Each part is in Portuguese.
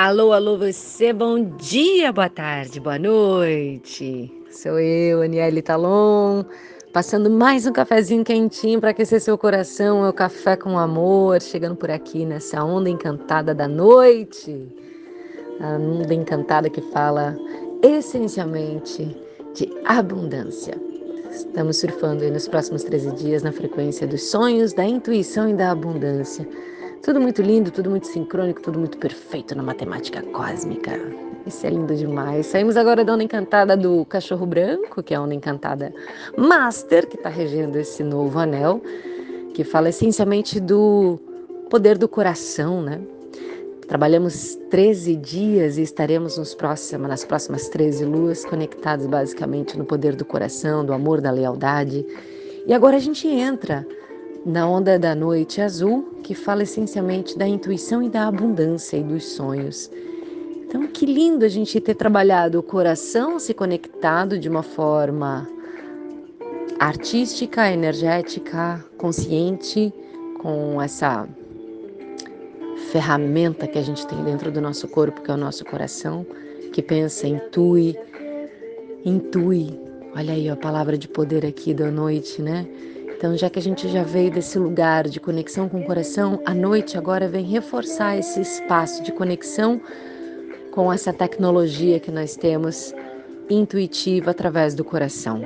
Alô, alô, você, bom dia, boa tarde, boa noite. Sou eu, Aniele Talon, passando mais um cafezinho quentinho para aquecer seu coração. É o café com amor, chegando por aqui nessa onda encantada da noite. A onda encantada que fala essencialmente de abundância. Estamos surfando nos próximos 13 dias na frequência dos sonhos, da intuição e da abundância tudo muito lindo, tudo muito sincrônico, tudo muito perfeito na matemática cósmica. Isso é lindo demais. Saímos agora da onda encantada do cachorro branco, que é a onda encantada Master, que está regendo esse novo anel, que fala essencialmente do poder do coração, né? Trabalhamos 13 dias e estaremos nos próximos, nas próximas 13 luas conectados basicamente no poder do coração, do amor, da lealdade. E agora a gente entra na onda da noite azul, que fala essencialmente da intuição e da abundância e dos sonhos. Então, que lindo a gente ter trabalhado o coração se conectado de uma forma artística, energética, consciente, com essa ferramenta que a gente tem dentro do nosso corpo, que é o nosso coração, que pensa, intui, intui. Olha aí a palavra de poder aqui da noite, né? Então, já que a gente já veio desse lugar de conexão com o coração, a noite agora vem reforçar esse espaço de conexão com essa tecnologia que nós temos intuitiva através do coração.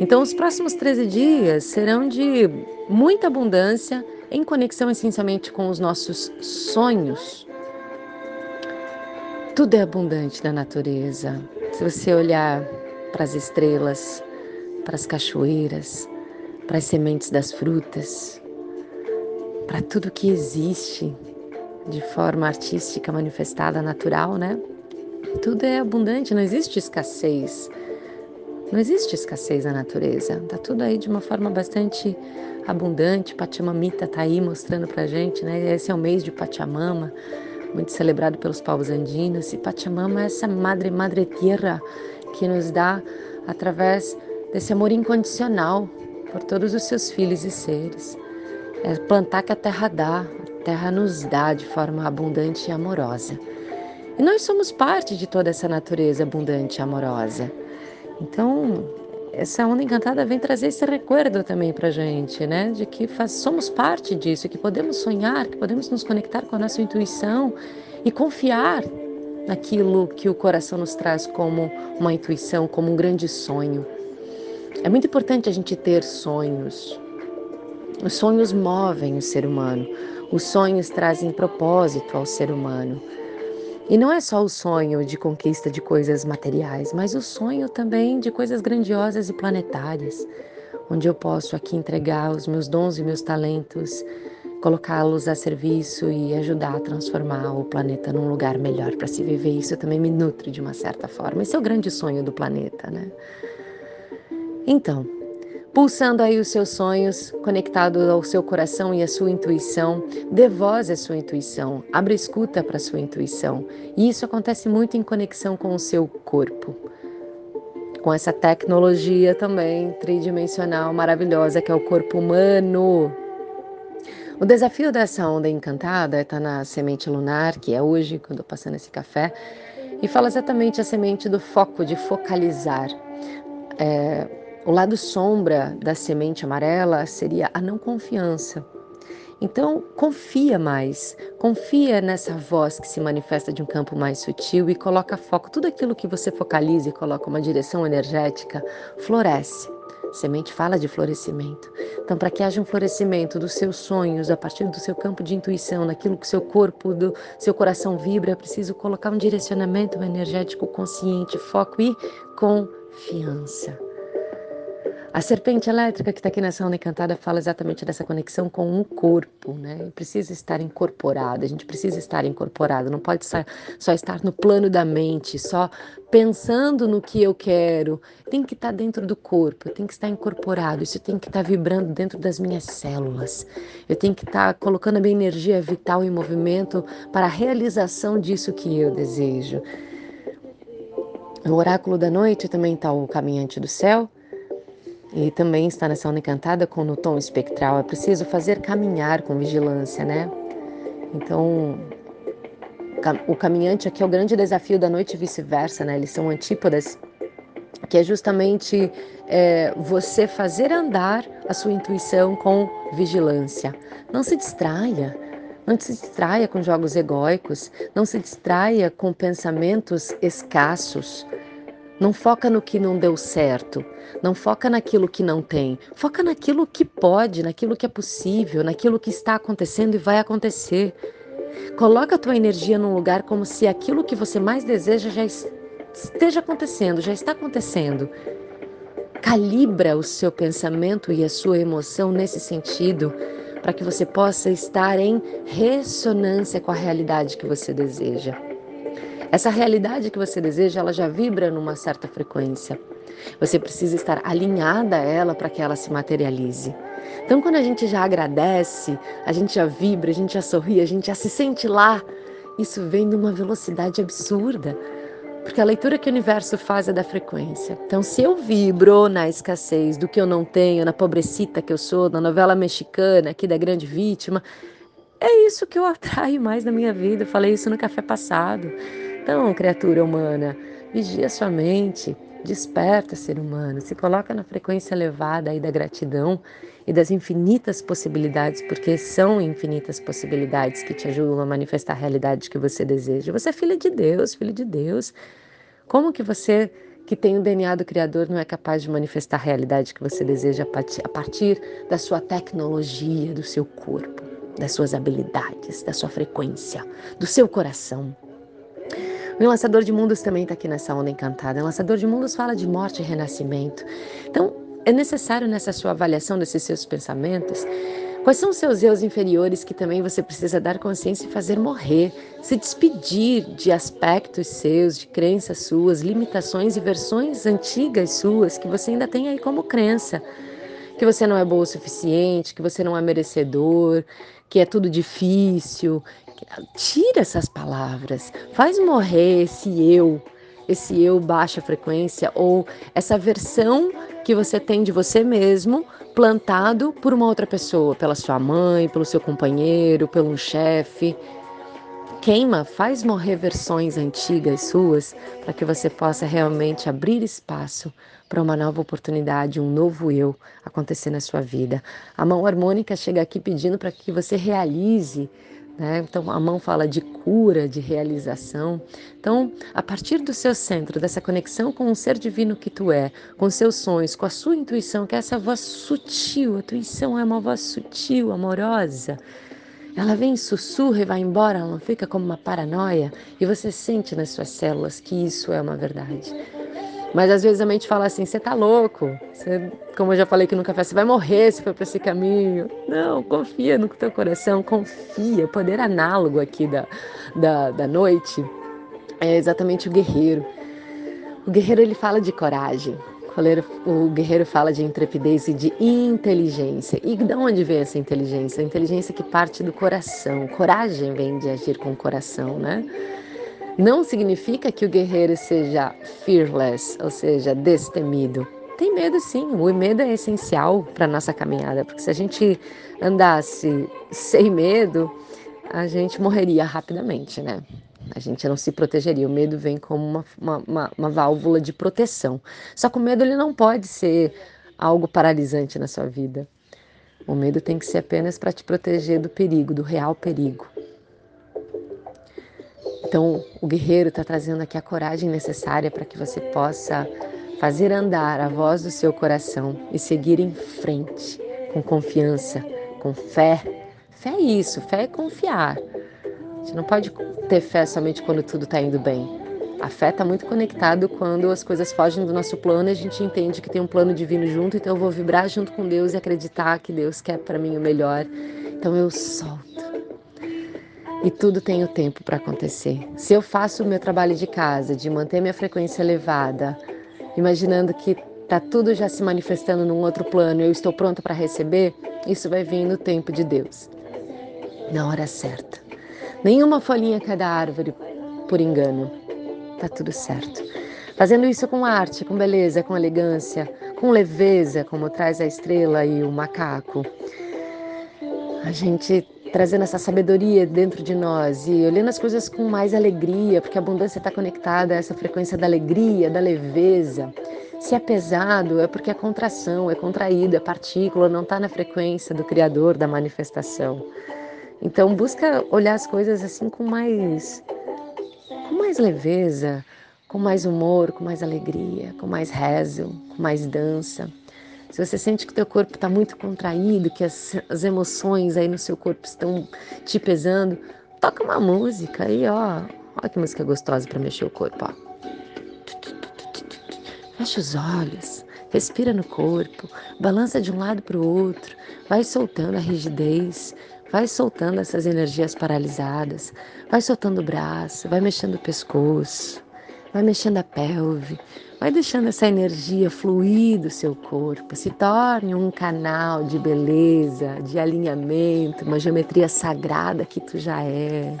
Então, os próximos 13 dias serão de muita abundância em conexão essencialmente com os nossos sonhos. Tudo é abundante na natureza. Se você olhar para as estrelas, para as cachoeiras, para as sementes das frutas, para tudo que existe de forma artística manifestada, natural, né? Tudo é abundante, não existe escassez. Não existe escassez na natureza. Tá tudo aí de uma forma bastante abundante. Pachamamita tá aí mostrando pra gente, né? Esse é o mês de Pachamama, muito celebrado pelos povos andinos. E Pachamama é essa madre, madre tierra que nos dá através desse amor incondicional por todos os seus filhos e seres. É plantar que a terra dá, a terra nos dá de forma abundante e amorosa. E nós somos parte de toda essa natureza abundante e amorosa. Então, essa onda encantada vem trazer esse recuerdo também para gente, né? De que faz, somos parte disso, que podemos sonhar, que podemos nos conectar com a nossa intuição e confiar naquilo que o coração nos traz como uma intuição, como um grande sonho. É muito importante a gente ter sonhos. Os sonhos movem o ser humano. Os sonhos trazem propósito ao ser humano. E não é só o sonho de conquista de coisas materiais, mas o sonho também de coisas grandiosas e planetárias, onde eu posso aqui entregar os meus dons e meus talentos, colocá-los a serviço e ajudar a transformar o planeta num lugar melhor para se viver. Isso também me nutre de uma certa forma. Esse é o grande sonho do planeta, né? Então, pulsando aí os seus sonhos, conectado ao seu coração e à sua intuição, dê voz à sua intuição, abra escuta para a sua intuição. E isso acontece muito em conexão com o seu corpo. Com essa tecnologia também tridimensional maravilhosa que é o corpo humano. O desafio dessa onda encantada está na semente lunar, que é hoje, quando eu passando esse café, e fala exatamente a semente do foco, de focalizar. É, o lado sombra da semente amarela seria a não confiança. Então, confia mais, confia nessa voz que se manifesta de um campo mais sutil e coloca foco. Tudo aquilo que você focaliza e coloca uma direção energética floresce. Semente fala de florescimento. Então, para que haja um florescimento dos seus sonhos, a partir do seu campo de intuição, naquilo que seu corpo, do seu coração vibra, é preciso colocar um direcionamento energético consciente, foco e confiança. A serpente elétrica que está aqui nessa onda encantada fala exatamente dessa conexão com o corpo, né? Precisa estar incorporado, a gente precisa estar incorporado, não pode só estar no plano da mente, só pensando no que eu quero. Tem que estar dentro do corpo, tem que estar incorporado, isso tem que estar vibrando dentro das minhas células. Eu tenho que estar colocando a minha energia vital em movimento para a realização disso que eu desejo. No oráculo da noite também está o caminhante do céu e também está nessa onda encantada com no tom espectral. É preciso fazer caminhar com vigilância, né? Então, o caminhante aqui é o grande desafio da noite e vice-versa, né? Eles são antípodas, que é justamente é, você fazer andar a sua intuição com vigilância. Não se distraia. Não se distraia com jogos egóicos, não se distraia com pensamentos escassos. Não foca no que não deu certo, não foca naquilo que não tem, foca naquilo que pode, naquilo que é possível, naquilo que está acontecendo e vai acontecer. Coloca a tua energia num lugar como se aquilo que você mais deseja já esteja acontecendo, já está acontecendo. Calibra o seu pensamento e a sua emoção nesse sentido, para que você possa estar em ressonância com a realidade que você deseja. Essa realidade que você deseja, ela já vibra numa certa frequência. Você precisa estar alinhada a ela para que ela se materialize. Então, quando a gente já agradece, a gente já vibra, a gente já sorri, a gente já se sente lá, isso vem numa velocidade absurda. Porque a leitura que o universo faz é da frequência. Então, se eu vibro na escassez do que eu não tenho, na pobrecita que eu sou, na novela mexicana aqui da grande vítima, é isso que eu atraio mais na minha vida. Eu falei isso no café passado. Então, criatura humana, vigia sua mente, desperta, ser humano, se coloca na frequência elevada aí da gratidão e das infinitas possibilidades, porque são infinitas possibilidades que te ajudam a manifestar a realidade que você deseja. Você é filha de Deus, filho de Deus. Como que você que tem o DNA do Criador não é capaz de manifestar a realidade que você deseja a partir da sua tecnologia, do seu corpo, das suas habilidades, da sua frequência, do seu coração? O Lançador de Mundos também está aqui nessa onda encantada. O Lançador de Mundos fala de morte e renascimento. Então, é necessário nessa sua avaliação desses seus pensamentos Quais são os seus eus inferiores que também você precisa dar consciência e fazer morrer? Se despedir de aspectos seus, de crenças suas, limitações e versões antigas suas que você ainda tem aí como crença. Que você não é bom o suficiente, que você não é merecedor, que é tudo difícil, Tira essas palavras, faz morrer esse eu, esse eu baixa frequência ou essa versão que você tem de você mesmo plantado por uma outra pessoa, pela sua mãe, pelo seu companheiro, pelo um chefe. Queima, faz morrer versões antigas suas para que você possa realmente abrir espaço para uma nova oportunidade, um novo eu acontecer na sua vida. A mão harmônica chega aqui pedindo para que você realize né? Então, a mão fala de cura, de realização. Então, a partir do seu centro, dessa conexão com o ser divino que tu é, com seus sonhos, com a sua intuição, que é essa voz sutil, a intuição é uma voz sutil, amorosa. Ela vem, sussurra e vai embora, ela não fica como uma paranoia, e você sente nas suas células que isso é uma verdade. Mas às vezes a mente fala assim: você tá louco, como eu já falei aqui no café, você vai morrer se for para esse caminho. Não, confia no teu coração, confia. O poder análogo aqui da, da, da noite é exatamente o guerreiro. O guerreiro ele fala de coragem, o guerreiro fala de intrepidez e de inteligência. E de onde vem essa inteligência? A inteligência que parte do coração. Coragem vem de agir com o coração, né? Não significa que o guerreiro seja fearless, ou seja, destemido. Tem medo sim, o medo é essencial para a nossa caminhada, porque se a gente andasse sem medo, a gente morreria rapidamente, né? A gente não se protegeria. O medo vem como uma, uma, uma, uma válvula de proteção. Só que o medo ele não pode ser algo paralisante na sua vida. O medo tem que ser apenas para te proteger do perigo, do real perigo. Então, o guerreiro está trazendo aqui a coragem necessária para que você possa fazer andar a voz do seu coração e seguir em frente com confiança, com fé. Fé é isso, fé é confiar. A gente não pode ter fé somente quando tudo está indo bem. A fé está muito conectado quando as coisas fogem do nosso plano e a gente entende que tem um plano divino junto, então eu vou vibrar junto com Deus e acreditar que Deus quer para mim o melhor. Então eu solto e tudo tem o tempo para acontecer. Se eu faço o meu trabalho de casa, de manter minha frequência elevada, imaginando que tá tudo já se manifestando num outro plano, eu estou pronta para receber, isso vai vir no tempo de Deus, na hora certa. Nenhuma folhinha cai da árvore por engano. Tá tudo certo. Fazendo isso com arte, com beleza, com elegância, com leveza, como traz a estrela e o macaco. A gente trazendo essa sabedoria dentro de nós e olhando as coisas com mais alegria, porque a abundância está conectada a essa frequência da alegria, da leveza. Se é pesado, é porque é contração, é contraído, é partícula, não está na frequência do Criador, da manifestação. Então busca olhar as coisas assim com mais, com mais leveza, com mais humor, com mais alegria, com mais rezo, com mais dança. Se você sente que o teu corpo está muito contraído, que as, as emoções aí no seu corpo estão te pesando, toca uma música aí, ó. Olha que música gostosa para mexer o corpo, ó. Fecha os olhos, respira no corpo, balança de um lado para o outro, vai soltando a rigidez, vai soltando essas energias paralisadas, vai soltando o braço, vai mexendo o pescoço, vai mexendo a pelve, Vai deixando essa energia fluir do seu corpo, se torne um canal de beleza, de alinhamento, uma geometria sagrada que tu já é.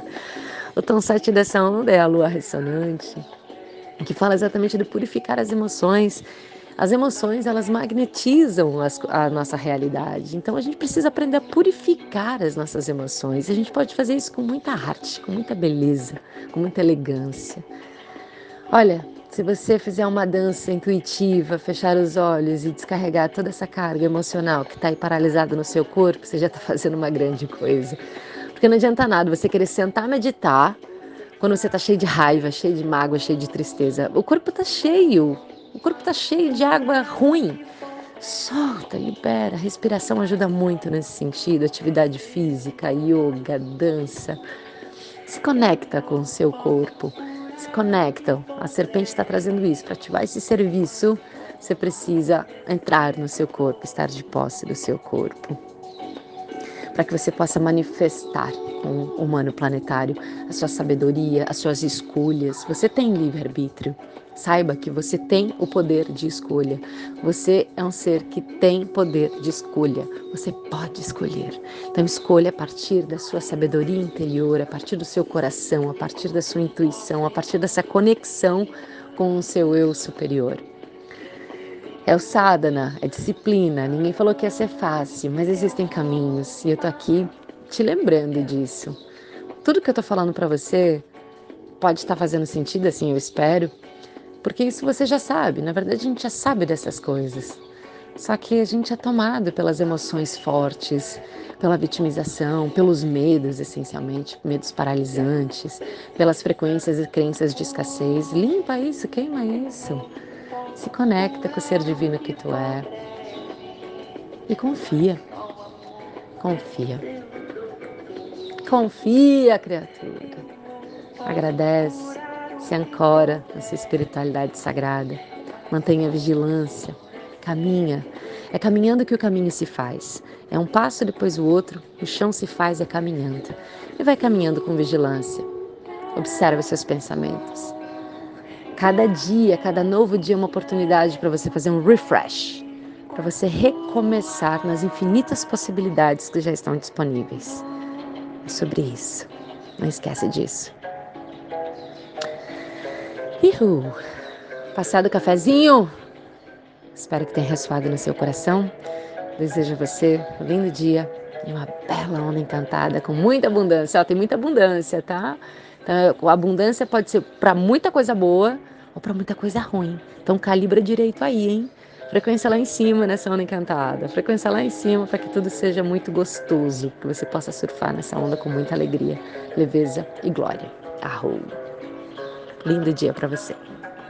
O tom 7 dessa onda é a lua ressonante, que fala exatamente de purificar as emoções. As emoções, elas magnetizam as, a nossa realidade. Então a gente precisa aprender a purificar as nossas emoções. A gente pode fazer isso com muita arte, com muita beleza, com muita elegância. Olha, se você fizer uma dança intuitiva, fechar os olhos e descarregar toda essa carga emocional que está aí paralisada no seu corpo, você já está fazendo uma grande coisa. Porque não adianta nada você querer sentar meditar quando você está cheio de raiva, cheio de mágoa, cheio de tristeza. O corpo está cheio, o corpo está cheio de água ruim. Solta, libera. A respiração ajuda muito nesse sentido. Atividade física, yoga, dança. Se conecta com o seu corpo se conectam. A serpente está trazendo isso. Para ativar esse serviço, você precisa entrar no seu corpo, estar de posse do seu corpo. Para que você possa manifestar o humano planetário a sua sabedoria, as suas escolhas. Você tem livre-arbítrio. Saiba que você tem o poder de escolha. Você é um ser que tem poder de escolha. Você pode escolher. Então, escolha a partir da sua sabedoria interior, a partir do seu coração, a partir da sua intuição, a partir dessa conexão com o seu eu superior. É o sadhana, é disciplina. Ninguém falou que ia ser fácil, mas existem caminhos e eu tô aqui te lembrando disso. Tudo que eu tô falando para você pode estar fazendo sentido, assim, eu espero porque isso você já sabe, na verdade a gente já sabe dessas coisas. Só que a gente é tomado pelas emoções fortes, pela vitimização, pelos medos, essencialmente, medos paralisantes, pelas frequências e crenças de escassez. Limpa isso, queima isso. Se conecta com o ser divino que tu é. E confia. Confia. Confia, criatura. Agradece se ancora na sua espiritualidade sagrada, mantenha vigilância, caminha. É caminhando que o caminho se faz. É um passo depois o outro, o chão se faz é caminhando. E vai caminhando com vigilância. Observe seus pensamentos. Cada dia, cada novo dia é uma oportunidade para você fazer um refresh, para você recomeçar nas infinitas possibilidades que já estão disponíveis. É sobre isso. Não esquece disso. Ihu! Passado o cafezinho? Espero que tenha ressoado no seu coração. Desejo a você um lindo dia e uma bela onda encantada com muita abundância. Ó, tem muita abundância, tá? Então, a abundância pode ser para muita coisa boa ou para muita coisa ruim. Então calibra direito aí, hein? Frequência lá em cima nessa onda encantada. Frequência lá em cima para que tudo seja muito gostoso, que você possa surfar nessa onda com muita alegria, leveza e glória. Arrou! Lindo dia para você.